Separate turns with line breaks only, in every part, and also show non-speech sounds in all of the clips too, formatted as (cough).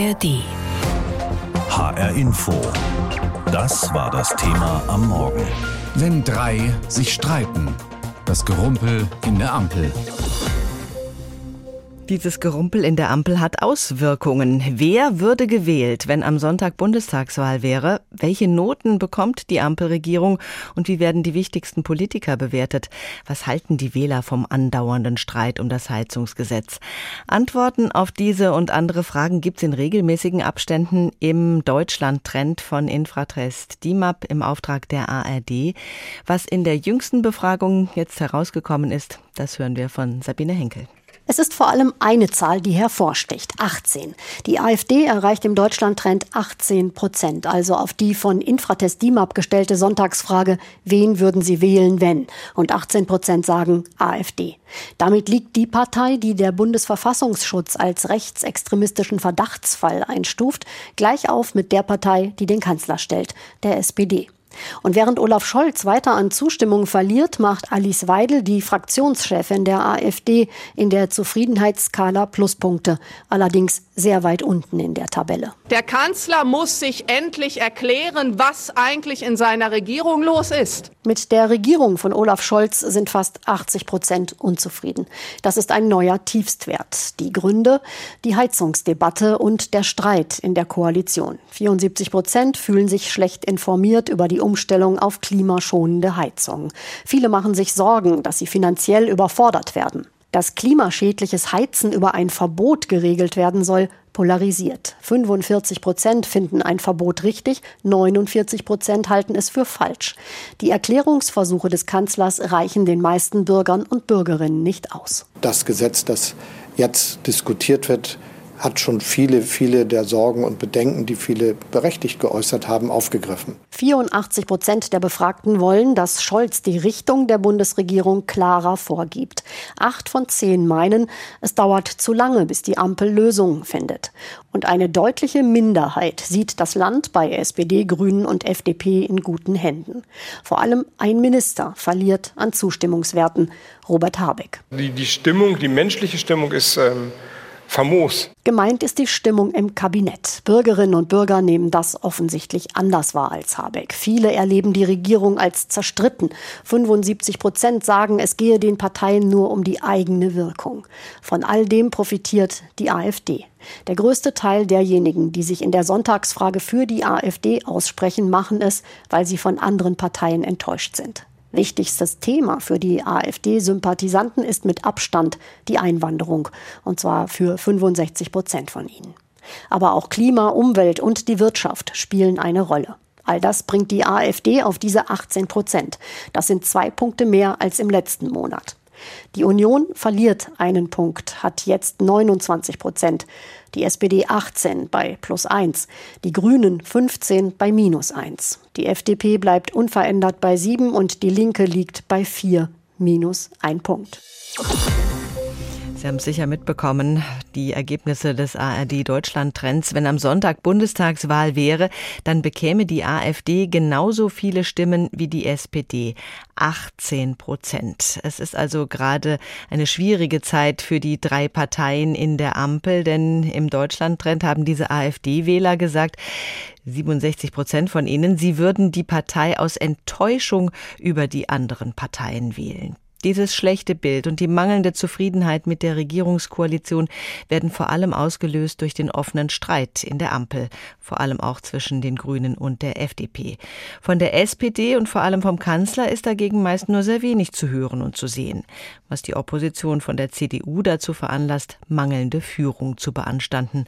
ARD. HR Info. Das war das Thema am Morgen.
Wenn drei sich streiten. Das Gerumpel in der Ampel.
Dieses Gerumpel in der Ampel hat Auswirkungen. Wer würde gewählt, wenn am Sonntag Bundestagswahl wäre? Welche Noten bekommt die Ampelregierung und wie werden die wichtigsten Politiker bewertet? Was halten die Wähler vom andauernden Streit um das Heizungsgesetz? Antworten auf diese und andere Fragen gibt es in regelmäßigen Abständen im Deutschland-Trend von Infratrest DIMAP im Auftrag der ARD. Was in der jüngsten Befragung jetzt herausgekommen ist, das hören wir von Sabine Henkel.
Es ist vor allem eine Zahl, die hervorsticht, 18. Die AfD erreicht im Deutschlandtrend 18 Prozent, also auf die von Infratest DIMAP gestellte Sonntagsfrage, wen würden Sie wählen, wenn? Und 18 Prozent sagen AfD. Damit liegt die Partei, die der Bundesverfassungsschutz als rechtsextremistischen Verdachtsfall einstuft, gleich auf mit der Partei, die den Kanzler stellt, der SPD. Und während Olaf Scholz weiter an Zustimmung verliert, macht Alice Weidel, die Fraktionschefin der AfD, in der Zufriedenheitsskala Pluspunkte, allerdings sehr weit unten in der Tabelle.
Der Kanzler muss sich endlich erklären, was eigentlich in seiner Regierung los ist.
Mit der Regierung von Olaf Scholz sind fast 80 Prozent unzufrieden. Das ist ein neuer Tiefstwert. Die Gründe? Die Heizungsdebatte und der Streit in der Koalition. 74 Prozent fühlen sich schlecht informiert über die Umstellung auf klimaschonende Heizung. Viele machen sich Sorgen, dass sie finanziell überfordert werden. Dass klimaschädliches Heizen über ein Verbot geregelt werden soll, polarisiert. 45 Prozent finden ein Verbot richtig, 49 Prozent halten es für falsch. Die Erklärungsversuche des Kanzlers reichen den meisten Bürgern und Bürgerinnen nicht aus.
Das Gesetz, das jetzt diskutiert wird, hat schon viele, viele der Sorgen und Bedenken, die viele berechtigt geäußert haben, aufgegriffen.
84 Prozent der Befragten wollen, dass Scholz die Richtung der Bundesregierung klarer vorgibt. Acht von zehn meinen, es dauert zu lange, bis die Ampel Lösungen findet. Und eine deutliche Minderheit sieht das Land bei SPD, Grünen und FDP in guten Händen. Vor allem ein Minister verliert an Zustimmungswerten, Robert Habeck.
Die, die Stimmung, die menschliche Stimmung ist ähm famos.
Gemeint ist die Stimmung im Kabinett. Bürgerinnen und Bürger nehmen das offensichtlich anders wahr als Habeck. Viele erleben die Regierung als zerstritten. 75 Prozent sagen, es gehe den Parteien nur um die eigene Wirkung. Von all dem profitiert die AfD. Der größte Teil derjenigen, die sich in der Sonntagsfrage für die AfD aussprechen, machen es, weil sie von anderen Parteien enttäuscht sind. Wichtigstes Thema für die AfD-Sympathisanten ist mit Abstand die Einwanderung, und zwar für 65 Prozent von ihnen. Aber auch Klima, Umwelt und die Wirtschaft spielen eine Rolle. All das bringt die AfD auf diese 18 Prozent. Das sind zwei Punkte mehr als im letzten Monat. Die Union verliert einen Punkt, hat jetzt 29 Prozent. Die SPD 18 bei plus 1, die Grünen 15 bei minus 1. Die FDP bleibt unverändert bei 7 und die Linke liegt bei 4 minus 1 Punkt.
Sie haben sicher mitbekommen, die Ergebnisse des ARD Deutschland Trends. Wenn am Sonntag Bundestagswahl wäre, dann bekäme die AfD genauso viele Stimmen wie die SPD. 18 Prozent. Es ist also gerade eine schwierige Zeit für die drei Parteien in der Ampel, denn im Deutschland Trend haben diese AfD-Wähler gesagt, 67 Prozent von ihnen, sie würden die Partei aus Enttäuschung über die anderen Parteien wählen. Dieses schlechte Bild und die mangelnde Zufriedenheit mit der Regierungskoalition werden vor allem ausgelöst durch den offenen Streit in der Ampel, vor allem auch zwischen den Grünen und der FDP. Von der SPD und vor allem vom Kanzler ist dagegen meist nur sehr wenig zu hören und zu sehen, was die Opposition von der CDU dazu veranlasst, mangelnde Führung zu beanstanden.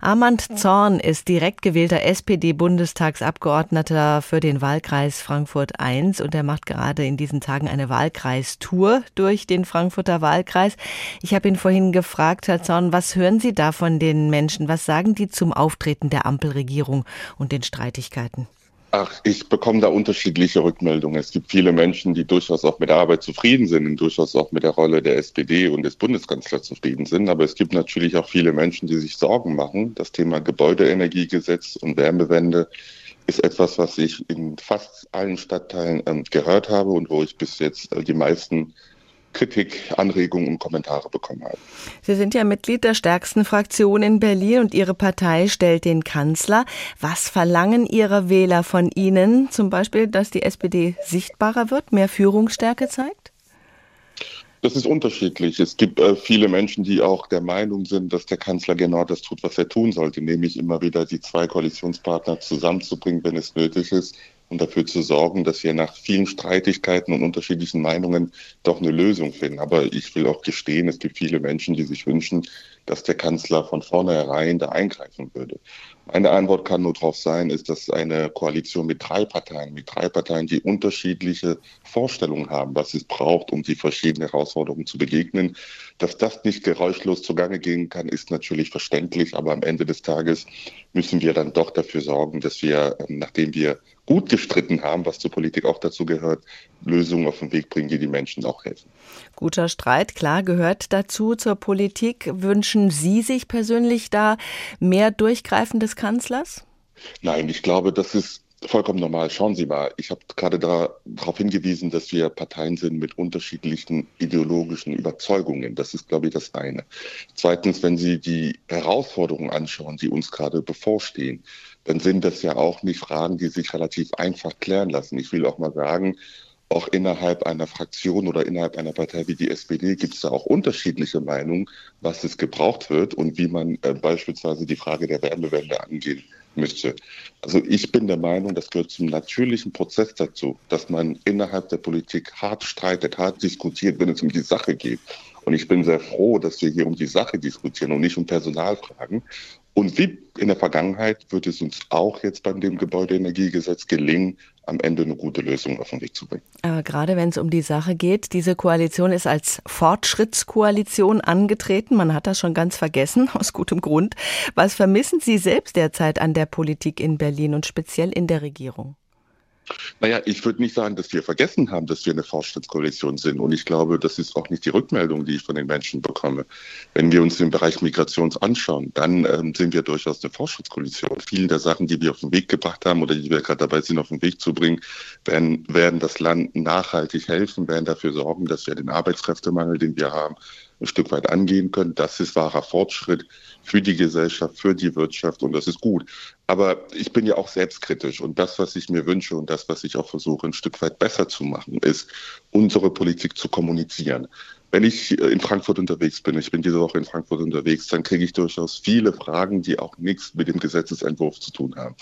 Armand Zorn ist direkt gewählter SPD-Bundestagsabgeordneter für den Wahlkreis Frankfurt I und er macht gerade in diesen Tagen eine Wahlkreis Tour durch den Frankfurter Wahlkreis. Ich habe ihn vorhin gefragt, Herr Zorn, was hören Sie da von den Menschen? Was sagen die zum Auftreten der Ampelregierung und den Streitigkeiten?
Ach, ich bekomme da unterschiedliche Rückmeldungen. Es gibt viele Menschen, die durchaus auch mit der Arbeit zufrieden sind und durchaus auch mit der Rolle der SPD und des Bundeskanzlers zufrieden sind. Aber es gibt natürlich auch viele Menschen, die sich Sorgen machen. Das Thema Gebäudeenergiegesetz und Wärmewende ist etwas, was ich in fast allen Stadtteilen ähm, gehört habe und wo ich bis jetzt äh, die meisten Kritik, Anregungen und Kommentare bekommen habe.
Sie sind ja Mitglied der stärksten Fraktion in Berlin und Ihre Partei stellt den Kanzler. Was verlangen Ihre Wähler von Ihnen? Zum Beispiel, dass die SPD sichtbarer wird, mehr Führungsstärke zeigt?
Das ist unterschiedlich. Es gibt äh, viele Menschen, die auch der Meinung sind, dass der Kanzler genau das tut, was er tun sollte, nämlich immer wieder die zwei Koalitionspartner zusammenzubringen, wenn es nötig ist, und dafür zu sorgen, dass wir nach vielen Streitigkeiten und unterschiedlichen Meinungen doch eine Lösung finden. Aber ich will auch gestehen, es gibt viele Menschen, die sich wünschen, dass der Kanzler von vornherein da eingreifen würde. Meine Antwort kann nur darauf sein, ist, dass eine Koalition mit drei Parteien, mit drei Parteien, die unterschiedliche Vorstellungen haben, was es braucht, um die verschiedenen Herausforderungen zu begegnen, dass das nicht geräuschlos zugange gehen kann, ist natürlich verständlich. Aber am Ende des Tages müssen wir dann doch dafür sorgen, dass wir, nachdem wir gut gestritten haben, was zur Politik auch dazu gehört, Lösungen auf den Weg bringen, die die Menschen auch helfen.
Guter Streit, klar, gehört dazu zur Politik. Wünschen Sie sich persönlich da mehr Durchgreifen des Kanzlers?
Nein, ich glaube, das ist vollkommen normal. Schauen Sie mal, ich habe gerade darauf hingewiesen, dass wir Parteien sind mit unterschiedlichen ideologischen Überzeugungen. Das ist, glaube ich, das eine. Zweitens, wenn Sie die Herausforderungen anschauen, die uns gerade bevorstehen, dann sind das ja auch nicht Fragen, die sich relativ einfach klären lassen. Ich will auch mal sagen, auch innerhalb einer Fraktion oder innerhalb einer Partei wie die SPD gibt es da auch unterschiedliche Meinungen, was es gebraucht wird und wie man äh, beispielsweise die Frage der Wärmewende angehen müsste. Also ich bin der Meinung, das gehört zum natürlichen Prozess dazu, dass man innerhalb der Politik hart streitet, hart diskutiert, wenn es um die Sache geht. Und ich bin sehr froh, dass wir hier um die Sache diskutieren und nicht um Personalfragen. Und wie in der Vergangenheit wird es uns auch jetzt beim dem Gebäudeenergiegesetz gelingen, am Ende eine gute Lösung auf den Weg zu bringen.
Aber gerade wenn es um die Sache geht, diese Koalition ist als Fortschrittskoalition angetreten. Man hat das schon ganz vergessen, (laughs) aus gutem Grund. Was vermissen Sie selbst derzeit an der Politik in Berlin und speziell in der Regierung?
Naja, ich würde nicht sagen, dass wir vergessen haben, dass wir eine Fortschrittskoalition sind. Und ich glaube, das ist auch nicht die Rückmeldung, die ich von den Menschen bekomme. Wenn wir uns den Bereich Migrations anschauen, dann ähm, sind wir durchaus eine Fortschrittskoalition. Vielen der Sachen, die wir auf den Weg gebracht haben oder die wir gerade dabei sind, auf den Weg zu bringen, werden, werden das Land nachhaltig helfen, werden dafür sorgen, dass wir den Arbeitskräftemangel, den wir haben, ein Stück weit angehen können. Das ist wahrer Fortschritt für die Gesellschaft, für die Wirtschaft und das ist gut. Aber ich bin ja auch selbstkritisch und das, was ich mir wünsche und das, was ich auch versuche, ein Stück weit besser zu machen, ist, unsere Politik zu kommunizieren. Wenn ich äh, in Frankfurt unterwegs bin, ich bin diese Woche in Frankfurt unterwegs, dann kriege ich durchaus viele Fragen, die auch nichts mit dem Gesetzesentwurf zu tun haben.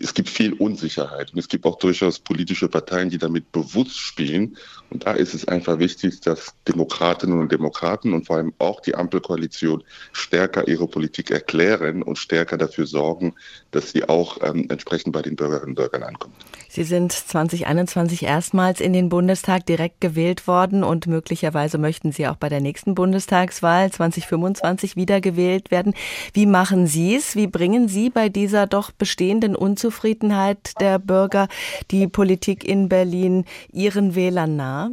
Es gibt viel Unsicherheit und es gibt auch durchaus politische Parteien, die damit bewusst spielen. Und da ist es einfach wichtig, dass Demokratinnen und Demokraten und vor allem auch die Ampelkoalition stärker ihre Politik erklären und stärker dafür sorgen, dass sie auch ähm, entsprechend bei den Bürgerinnen und Bürgern ankommt.
Sie sind 2021 erstmals in den Bundestag direkt gewählt worden und möglicherweise möchten Sie auch bei der nächsten Bundestagswahl 2025 wiedergewählt werden. Wie machen Sie es? Wie bringen Sie bei dieser doch bestehenden Unzufriedenheit der Bürger die Politik in Berlin Ihren Wählern nahe?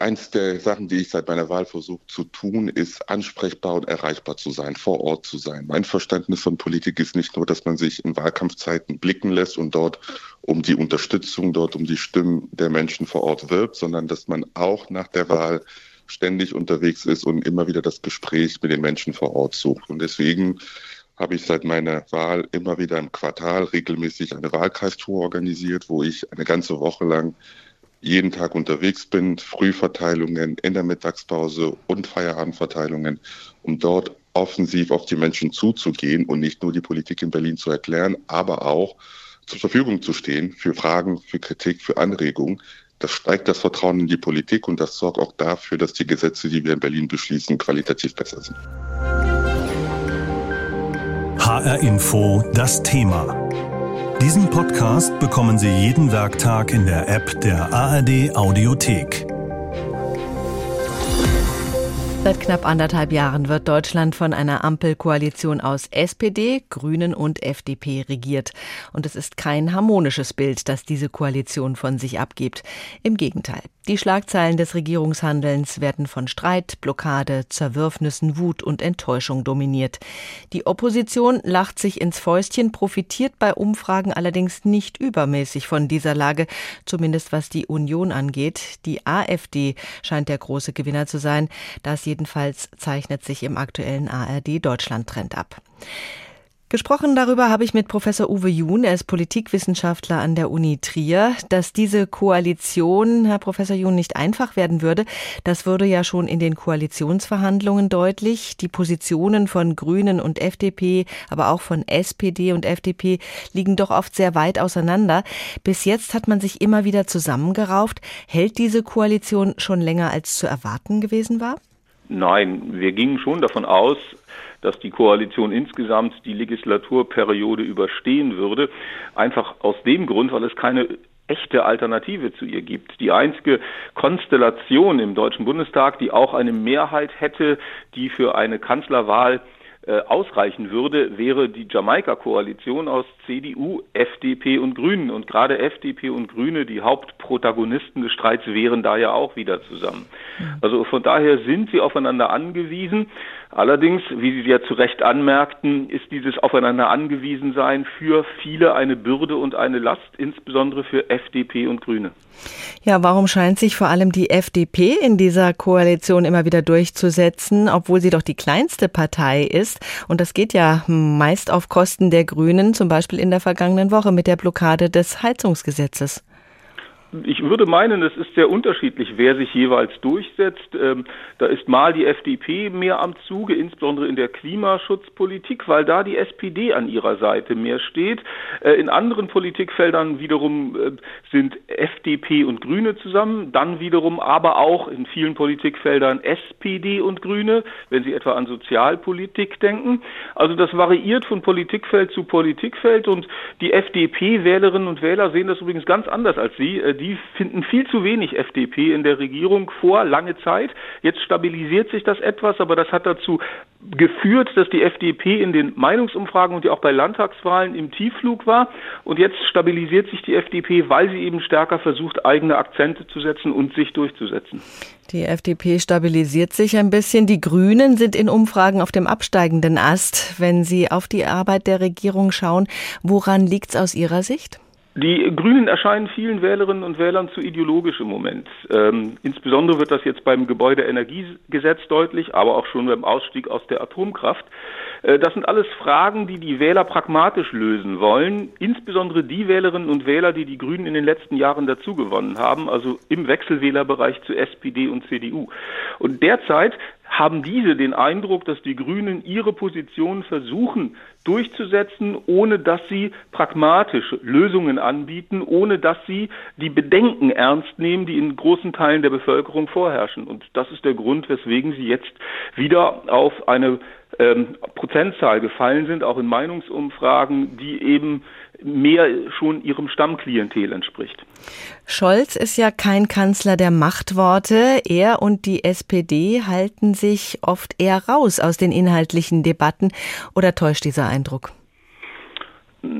Eins der Sachen, die ich seit meiner Wahl versuche zu tun, ist ansprechbar und erreichbar zu sein, vor Ort zu sein. Mein Verständnis von Politik ist nicht nur, dass man sich in Wahlkampfzeiten blicken lässt und dort um die Unterstützung, dort um die Stimmen der Menschen vor Ort wirbt, sondern dass man auch nach der Wahl ständig unterwegs ist und immer wieder das Gespräch mit den Menschen vor Ort sucht. Und deswegen habe ich seit meiner Wahl immer wieder im Quartal regelmäßig eine Wahlkreistour organisiert, wo ich eine ganze Woche lang jeden Tag unterwegs bin, Frühverteilungen in der Mittagspause und Feierabendverteilungen, um dort offensiv auf die Menschen zuzugehen und nicht nur die Politik in Berlin zu erklären, aber auch zur Verfügung zu stehen für Fragen, für Kritik, für Anregungen. Das steigt das Vertrauen in die Politik und das sorgt auch dafür, dass die Gesetze, die wir in Berlin beschließen, qualitativ besser sind.
HR Info, das Thema. Diesen Podcast bekommen Sie jeden Werktag in der App der ARD Audiothek.
Seit knapp anderthalb Jahren wird Deutschland von einer Ampelkoalition aus SPD, Grünen und FDP regiert. Und es ist kein harmonisches Bild, das diese Koalition von sich abgibt. Im Gegenteil. Die Schlagzeilen des Regierungshandelns werden von Streit, Blockade, Zerwürfnissen, Wut und Enttäuschung dominiert. Die Opposition lacht sich ins Fäustchen, profitiert bei Umfragen allerdings nicht übermäßig von dieser Lage, zumindest was die Union angeht. Die AfD scheint der große Gewinner zu sein. Das jedenfalls zeichnet sich im aktuellen ARD-Deutschland-Trend ab. Gesprochen darüber habe ich mit Professor Uwe Jun, er ist Politikwissenschaftler an der Uni Trier. Dass diese Koalition, Herr Professor Jun, nicht einfach werden würde, das wurde ja schon in den Koalitionsverhandlungen deutlich. Die Positionen von Grünen und FDP, aber auch von SPD und FDP liegen doch oft sehr weit auseinander. Bis jetzt hat man sich immer wieder zusammengerauft. Hält diese Koalition schon länger als zu erwarten gewesen war?
Nein, wir gingen schon davon aus, dass die Koalition insgesamt die Legislaturperiode überstehen würde. Einfach aus dem Grund, weil es keine echte Alternative zu ihr gibt. Die einzige Konstellation im Deutschen Bundestag, die auch eine Mehrheit hätte, die für eine Kanzlerwahl ausreichen würde, wäre die Jamaika-Koalition aus CDU, FDP und Grünen. Und gerade FDP und Grüne, die Hauptprotagonisten des Streits, wären da ja auch wieder zusammen. Also von daher sind sie aufeinander angewiesen. Allerdings, wie Sie ja zu Recht anmerkten, ist dieses Aufeinander angewiesen sein für viele eine Bürde und eine Last, insbesondere für FDP und Grüne.
Ja, warum scheint sich vor allem die FDP in dieser Koalition immer wieder durchzusetzen, obwohl sie doch die kleinste Partei ist? Und das geht ja meist auf Kosten der Grünen, zum Beispiel in der vergangenen Woche mit der Blockade des Heizungsgesetzes.
Ich würde meinen, es ist sehr unterschiedlich, wer sich jeweils durchsetzt. Ähm, da ist mal die FDP mehr am Zuge, insbesondere in der Klimaschutzpolitik, weil da die SPD an ihrer Seite mehr steht. Äh, in anderen Politikfeldern wiederum äh, sind FDP und Grüne zusammen, dann wiederum aber auch in vielen Politikfeldern SPD und Grüne, wenn Sie etwa an Sozialpolitik denken. Also das variiert von Politikfeld zu Politikfeld und die FDP-Wählerinnen und Wähler sehen das übrigens ganz anders als Sie äh, die finden viel zu wenig FDP in der Regierung vor, lange Zeit. Jetzt stabilisiert sich das etwas, aber das hat dazu geführt, dass die FDP in den Meinungsumfragen und ja auch bei Landtagswahlen im Tiefflug war. Und jetzt stabilisiert sich die FDP, weil sie eben stärker versucht, eigene Akzente zu setzen und sich durchzusetzen.
Die FDP stabilisiert sich ein bisschen. Die Grünen sind in Umfragen auf dem absteigenden Ast. Wenn Sie auf die Arbeit der Regierung schauen, woran liegt es aus Ihrer Sicht?
Die Grünen erscheinen vielen Wählerinnen und Wählern zu ideologisch im Moment. Ähm, insbesondere wird das jetzt beim Gebäudeenergiegesetz deutlich, aber auch schon beim Ausstieg aus der Atomkraft. Äh, das sind alles Fragen, die die Wähler pragmatisch lösen wollen. Insbesondere die Wählerinnen und Wähler, die die Grünen in den letzten Jahren dazugewonnen haben, also im Wechselwählerbereich zu SPD und CDU. Und derzeit haben diese den Eindruck, dass die Grünen ihre Position versuchen durchzusetzen, ohne dass sie pragmatisch Lösungen anbieten, ohne dass sie die Bedenken ernst nehmen, die in großen Teilen der Bevölkerung vorherrschen. Und das ist der Grund, weswegen sie jetzt wieder auf eine ähm, Prozentzahl gefallen sind, auch in Meinungsumfragen, die eben mehr schon ihrem Stammklientel entspricht.
Scholz ist ja kein Kanzler der Machtworte. Er und die SPD halten sich oft eher raus aus den inhaltlichen Debatten. Oder täuscht dieser Eindruck?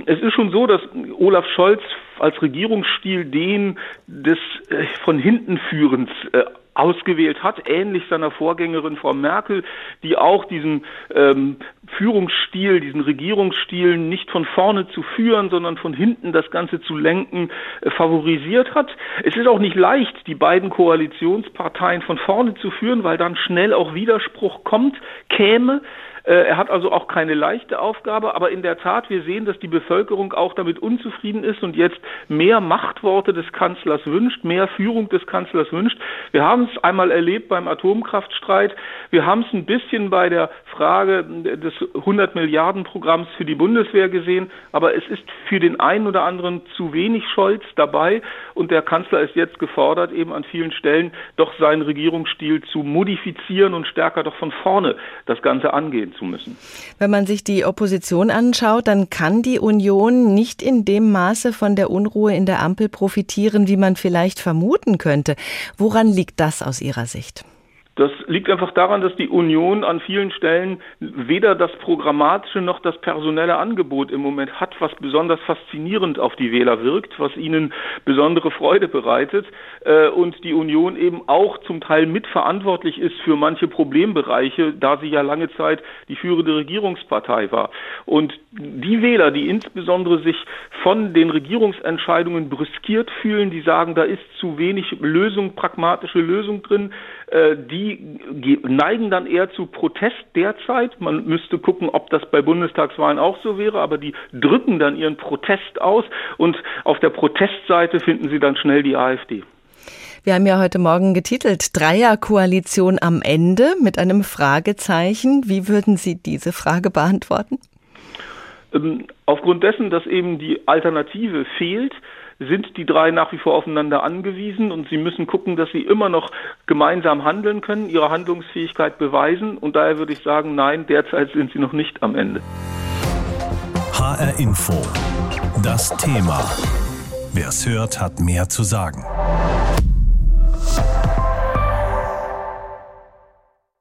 Es ist schon so, dass Olaf Scholz als Regierungsstil den des äh, von hinten führens äh, ausgewählt hat, ähnlich seiner Vorgängerin Frau Merkel, die auch diesen ähm, Führungsstil, diesen Regierungsstil nicht von vorne zu führen, sondern von hinten das Ganze zu lenken, äh, favorisiert hat. Es ist auch nicht leicht, die beiden Koalitionsparteien von vorne zu führen, weil dann schnell auch Widerspruch kommt, käme. Äh, er hat also auch keine leichte Aufgabe, aber in der Tat, wir sehen, dass die Bevölkerung auch damit unzufrieden ist und jetzt mehr Machtworte des Kanzlers wünscht, mehr Führung des Kanzlers wünscht. Wir haben es einmal erlebt beim Atomkraftstreit, wir haben es ein bisschen bei der Frage des 100 Milliarden Programms für die Bundeswehr gesehen, aber es ist für den einen oder anderen zu wenig Scholz dabei und der Kanzler ist jetzt gefordert, eben an vielen Stellen doch seinen Regierungsstil zu modifizieren und stärker doch von vorne das Ganze angehen zu müssen.
Wenn man sich die Opposition anschaut, dann kann die Union nicht in dem Maße von der Unruhe in der Ampel profitieren, wie man vielleicht vermuten könnte. Woran liegt das aus Ihrer Sicht?
Das liegt einfach daran, dass die Union an vielen Stellen weder das programmatische noch das personelle Angebot im Moment hat, was besonders faszinierend auf die Wähler wirkt, was ihnen besondere Freude bereitet äh, und die Union eben auch zum Teil mitverantwortlich ist für manche Problembereiche, da sie ja lange Zeit die führende Regierungspartei war. Und die Wähler, die insbesondere sich von den Regierungsentscheidungen brüskiert fühlen, die sagen, da ist zu wenig Lösung, pragmatische Lösung drin, äh, die neigen dann eher zu Protest derzeit. Man müsste gucken, ob das bei Bundestagswahlen auch so wäre, aber die drücken dann ihren Protest aus und auf der Protestseite finden sie dann schnell die AfD.
Wir haben ja heute Morgen getitelt Dreierkoalition am Ende mit einem Fragezeichen. Wie würden Sie diese Frage beantworten?
Ähm, aufgrund dessen, dass eben die Alternative fehlt, sind die drei nach wie vor aufeinander angewiesen und sie müssen gucken, dass sie immer noch gemeinsam handeln können, ihre Handlungsfähigkeit beweisen und daher würde ich sagen, nein, derzeit sind sie noch nicht am Ende.
HR Info. Das Thema. Wer es hört, hat mehr zu sagen.